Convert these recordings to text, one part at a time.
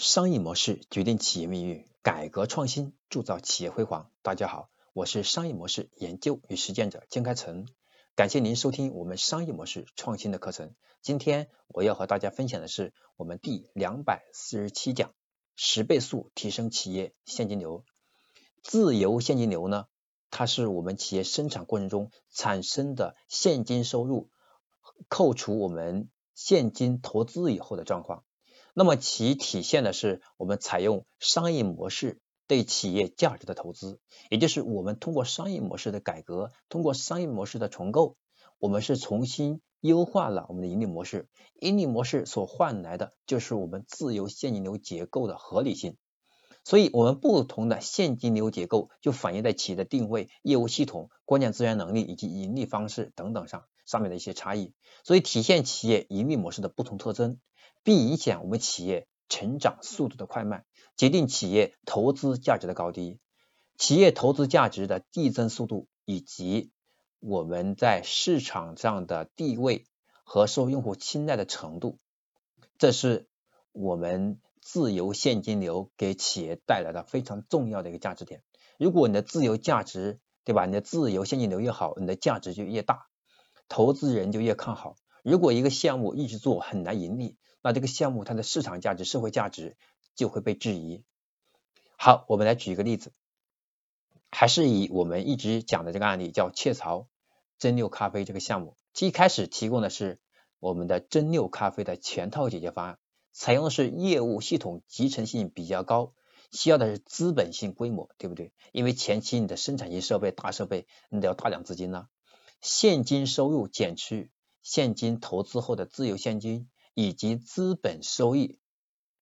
商业模式决定企业命运，改革创新铸造企业辉煌。大家好，我是商业模式研究与实践者金开成，感谢您收听我们商业模式创新的课程。今天我要和大家分享的是我们第两百四十七讲：十倍速提升企业现金流。自由现金流呢，它是我们企业生产过程中产生的现金收入，扣除我们现金投资以后的状况。那么其体现的是我们采用商业模式对企业价值的投资，也就是我们通过商业模式的改革，通过商业模式的重构，我们是重新优化了我们的盈利模式。盈利模式所换来的就是我们自由现金流结构的合理性。所以，我们不同的现金流结构就反映在企业的定位、业务系统、关键资源能力以及盈利方式等等上上面的一些差异，所以体现企业盈利模式的不同特征。并影响我们企业成长速度的快慢，决定企业投资价值的高低。企业投资价值的递增速度，以及我们在市场上的地位和受用户青睐的程度，这是我们自由现金流给企业带来的非常重要的一个价值点。如果你的自由价值，对吧？你的自由现金流越好，你的价值就越大，投资人就越看好。如果一个项目一直做很难盈利，那这个项目它的市场价值、社会价值就会被质疑。好，我们来举一个例子，还是以我们一直讲的这个案例，叫雀巢蒸馏咖啡这个项目。一开始提供的是我们的蒸馏咖啡的全套解决方案，采用的是业务系统集成性比较高，需要的是资本性规模，对不对？因为前期你的生产型设备、大设备，你得要大量资金呢，现金收入减去现金投资后的自由现金。以及资本收益，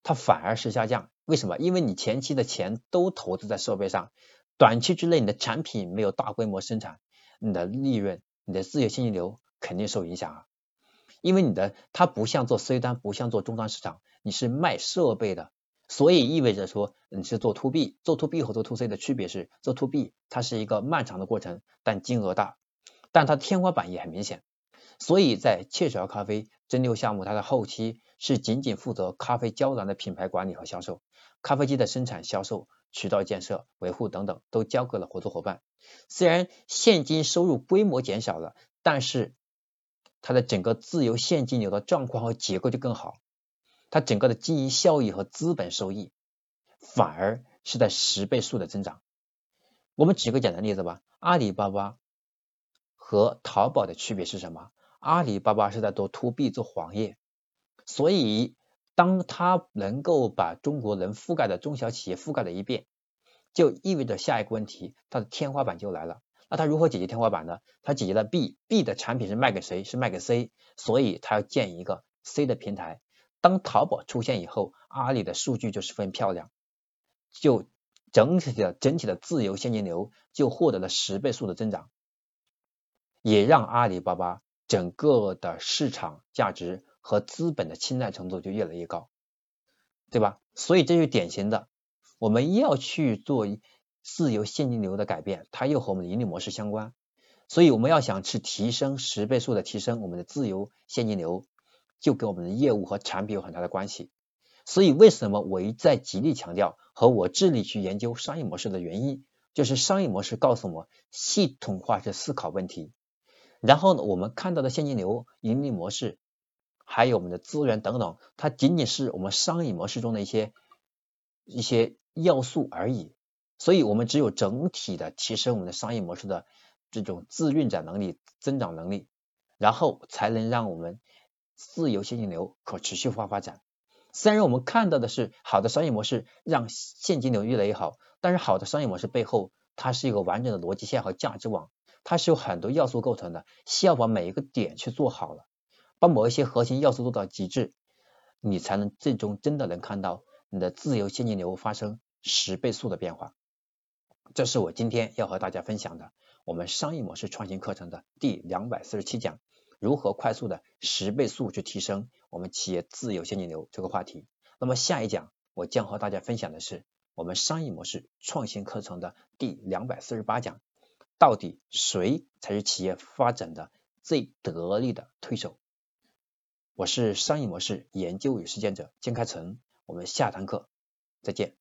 它反而是下降。为什么？因为你前期的钱都投资在设备上，短期之内你的产品没有大规模生产，你的利润、你的自由现金流肯定受影响啊。因为你的它不像做 C 端，不像做终端市场，你是卖设备的，所以意味着说你是做 To B，做 To B 和做 To C 的区别是，做 To B 它是一个漫长的过程，但金额大，但它天花板也很明显。所以在雀巢咖啡蒸馏项目，它的后期是仅仅负责咖啡胶囊的品牌管理和销售，咖啡机的生产、销售、渠道建设、维护等等都交给了合作伙伴。虽然现金收入规模减少了，但是它的整个自由现金流的状况和结构就更好，它整个的经营效益和资本收益反而是在十倍数的增长。我们举个简单例子吧，阿里巴巴和淘宝的区别是什么？阿里巴巴是在做 to B 做黄页，所以当它能够把中国能覆盖的中小企业覆盖了一遍，就意味着下一个问题，它的天花板就来了。那它如何解决天花板呢？它解决了 B，B 的产品是卖给谁？是卖给 C，所以它要建一个 C 的平台。当淘宝出现以后，阿里的数据就十分漂亮，就整体的整体的自由现金流就获得了十倍数的增长，也让阿里巴巴。整个的市场价值和资本的青睐程度就越来越高，对吧？所以这就典型的，我们要去做自由现金流的改变，它又和我们的盈利模式相关。所以我们要想去提升十倍数的提升我们的自由现金流，就跟我们的业务和产品有很大的关系。所以为什么我一再极力强调和我致力去研究商业模式的原因，就是商业模式告诉我系统化去思考问题。然后呢，我们看到的现金流、盈利模式，还有我们的资源等等，它仅仅是我们商业模式中的一些一些要素而已。所以，我们只有整体的提升我们的商业模式的这种自运转能力、增长能力，然后才能让我们自由现金流可持续化发展。虽然我们看到的是好的商业模式让现金流越来越好，但是好的商业模式背后，它是一个完整的逻辑线和价值网。它是有很多要素构成的，需要把每一个点去做好了，把某一些核心要素做到极致，你才能最终真的能看到你的自由现金流发生十倍速的变化。这是我今天要和大家分享的我们商业模式创新课程的第两百四十七讲，如何快速的十倍速去提升我们企业自由现金流这个话题。那么下一讲我将和大家分享的是我们商业模式创新课程的第两百四十八讲。到底谁才是企业发展的最得力的推手？我是商业模式研究与实践者金开成，我们下堂课再见。